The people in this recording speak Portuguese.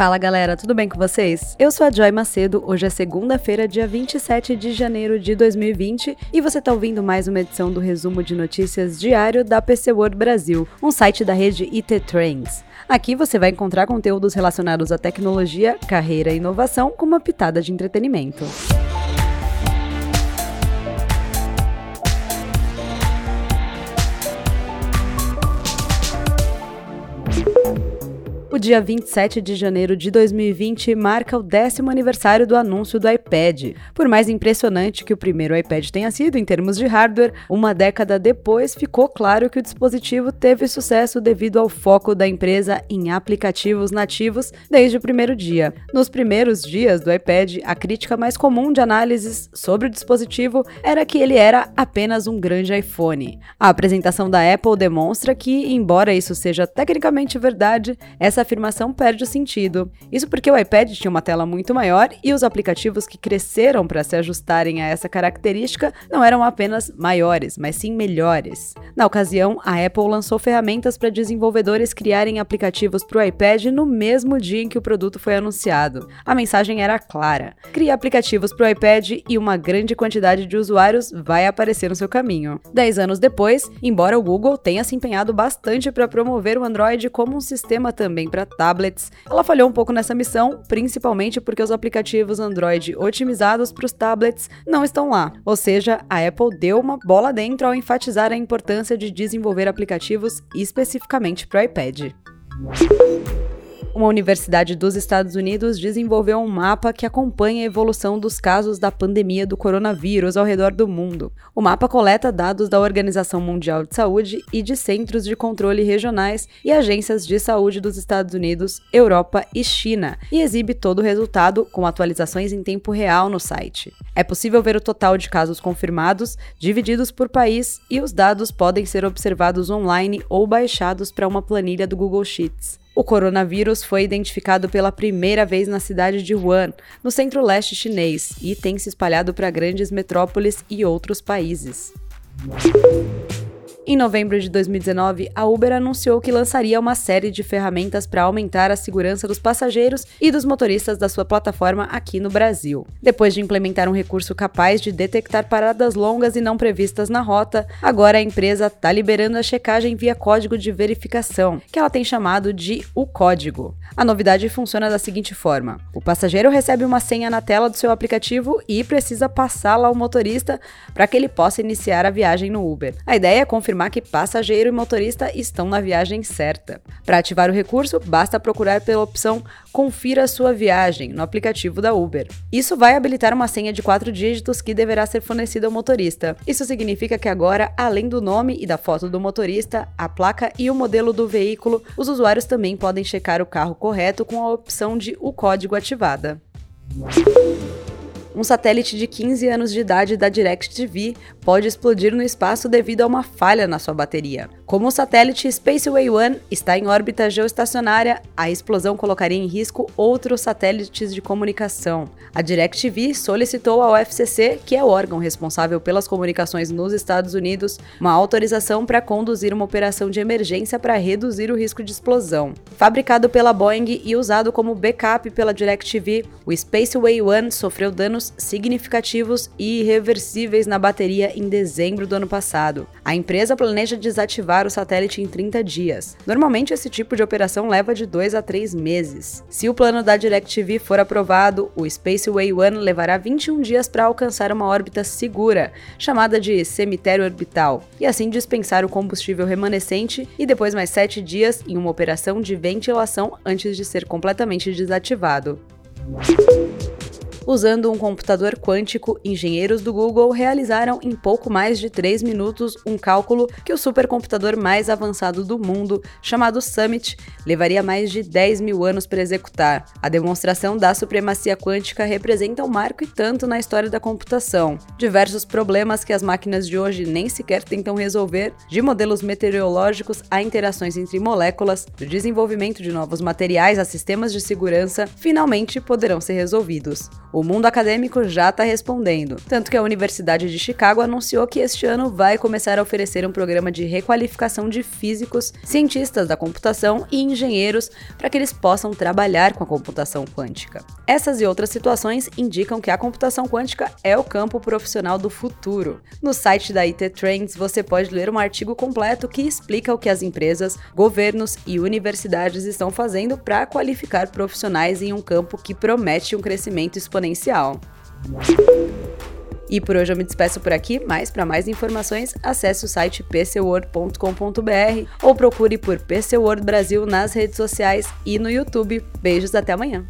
Fala galera, tudo bem com vocês? Eu sou a Joy Macedo, hoje é segunda-feira, dia 27 de janeiro de 2020 e você está ouvindo mais uma edição do resumo de notícias diário da PC World Brasil, um site da rede IT Trends. Aqui você vai encontrar conteúdos relacionados à tecnologia, carreira e inovação com uma pitada de entretenimento. Dia 27 de janeiro de 2020 marca o décimo aniversário do anúncio do iPad. Por mais impressionante que o primeiro iPad tenha sido em termos de hardware, uma década depois ficou claro que o dispositivo teve sucesso devido ao foco da empresa em aplicativos nativos desde o primeiro dia. Nos primeiros dias do iPad, a crítica mais comum de análises sobre o dispositivo era que ele era apenas um grande iPhone. A apresentação da Apple demonstra que, embora isso seja tecnicamente verdade, essa afirmação perde o sentido. Isso porque o iPad tinha uma tela muito maior e os aplicativos que cresceram para se ajustarem a essa característica não eram apenas maiores, mas sim melhores. Na ocasião, a Apple lançou ferramentas para desenvolvedores criarem aplicativos para o iPad no mesmo dia em que o produto foi anunciado. A mensagem era clara: crie aplicativos para o iPad e uma grande quantidade de usuários vai aparecer no seu caminho. Dez anos depois, embora o Google tenha se empenhado bastante para promover o Android como um sistema também para tablets. Ela falhou um pouco nessa missão, principalmente porque os aplicativos Android otimizados para os tablets não estão lá. Ou seja, a Apple deu uma bola dentro ao enfatizar a importância de desenvolver aplicativos especificamente para o iPad. Uma universidade dos Estados Unidos desenvolveu um mapa que acompanha a evolução dos casos da pandemia do coronavírus ao redor do mundo. O mapa coleta dados da Organização Mundial de Saúde e de centros de controle regionais e agências de saúde dos Estados Unidos, Europa e China, e exibe todo o resultado com atualizações em tempo real no site. É possível ver o total de casos confirmados, divididos por país, e os dados podem ser observados online ou baixados para uma planilha do Google Sheets. O coronavírus foi identificado pela primeira vez na cidade de Wuhan, no centro-leste chinês, e tem se espalhado para grandes metrópoles e outros países. Em novembro de 2019, a Uber anunciou que lançaria uma série de ferramentas para aumentar a segurança dos passageiros e dos motoristas da sua plataforma aqui no Brasil. Depois de implementar um recurso capaz de detectar paradas longas e não previstas na rota, agora a empresa está liberando a checagem via código de verificação, que ela tem chamado de o código. A novidade funciona da seguinte forma: o passageiro recebe uma senha na tela do seu aplicativo e precisa passá-la ao motorista para que ele possa iniciar a viagem no Uber. A ideia é confirmar confirmar que passageiro e motorista estão na viagem certa. Para ativar o recurso, basta procurar pela opção Confira sua viagem no aplicativo da Uber. Isso vai habilitar uma senha de quatro dígitos que deverá ser fornecida ao motorista. Isso significa que agora, além do nome e da foto do motorista, a placa e o modelo do veículo, os usuários também podem checar o carro correto com a opção de o código ativada. Um satélite de 15 anos de idade da DirecTV pode explodir no espaço devido a uma falha na sua bateria. Como o satélite Spaceway One está em órbita geoestacionária, a explosão colocaria em risco outros satélites de comunicação. A DirecTV solicitou ao FCC, que é o órgão responsável pelas comunicações nos Estados Unidos, uma autorização para conduzir uma operação de emergência para reduzir o risco de explosão. Fabricado pela Boeing e usado como backup pela DirecTV, o Spaceway One sofreu danos significativos e irreversíveis na bateria em dezembro do ano passado. A empresa planeja desativar o satélite em 30 dias. Normalmente, esse tipo de operação leva de 2 a 3 meses. Se o plano da DirecTV for aprovado, o Spaceway One levará 21 dias para alcançar uma órbita segura, chamada de cemitério orbital, e assim dispensar o combustível remanescente e depois mais 7 dias em uma operação de ventilação antes de ser completamente desativado. Usando um computador quântico, engenheiros do Google realizaram em pouco mais de 3 minutos um cálculo que o supercomputador mais avançado do mundo, chamado Summit, levaria mais de 10 mil anos para executar. A demonstração da supremacia quântica representa um marco e tanto na história da computação. Diversos problemas que as máquinas de hoje nem sequer tentam resolver, de modelos meteorológicos a interações entre moléculas, do desenvolvimento de novos materiais a sistemas de segurança, finalmente poderão ser resolvidos. O O mundo acadêmico já está respondendo, tanto que a Universidade de Chicago anunciou que este ano vai começar a oferecer um programa de requalificação de físicos, cientistas da computação e engenheiros para que eles possam trabalhar com a computação quântica. Essas e outras situações indicam que a computação quântica é o campo profissional do futuro. No site da IT Trends você pode ler um artigo completo que explica o que as empresas, governos e universidades estão fazendo para qualificar profissionais em um campo que promete um crescimento exponencial. E por hoje eu me despeço por aqui, mas para mais informações, acesse o site pcword.com.br ou procure por PC World Brasil nas redes sociais e no YouTube. Beijos até amanhã.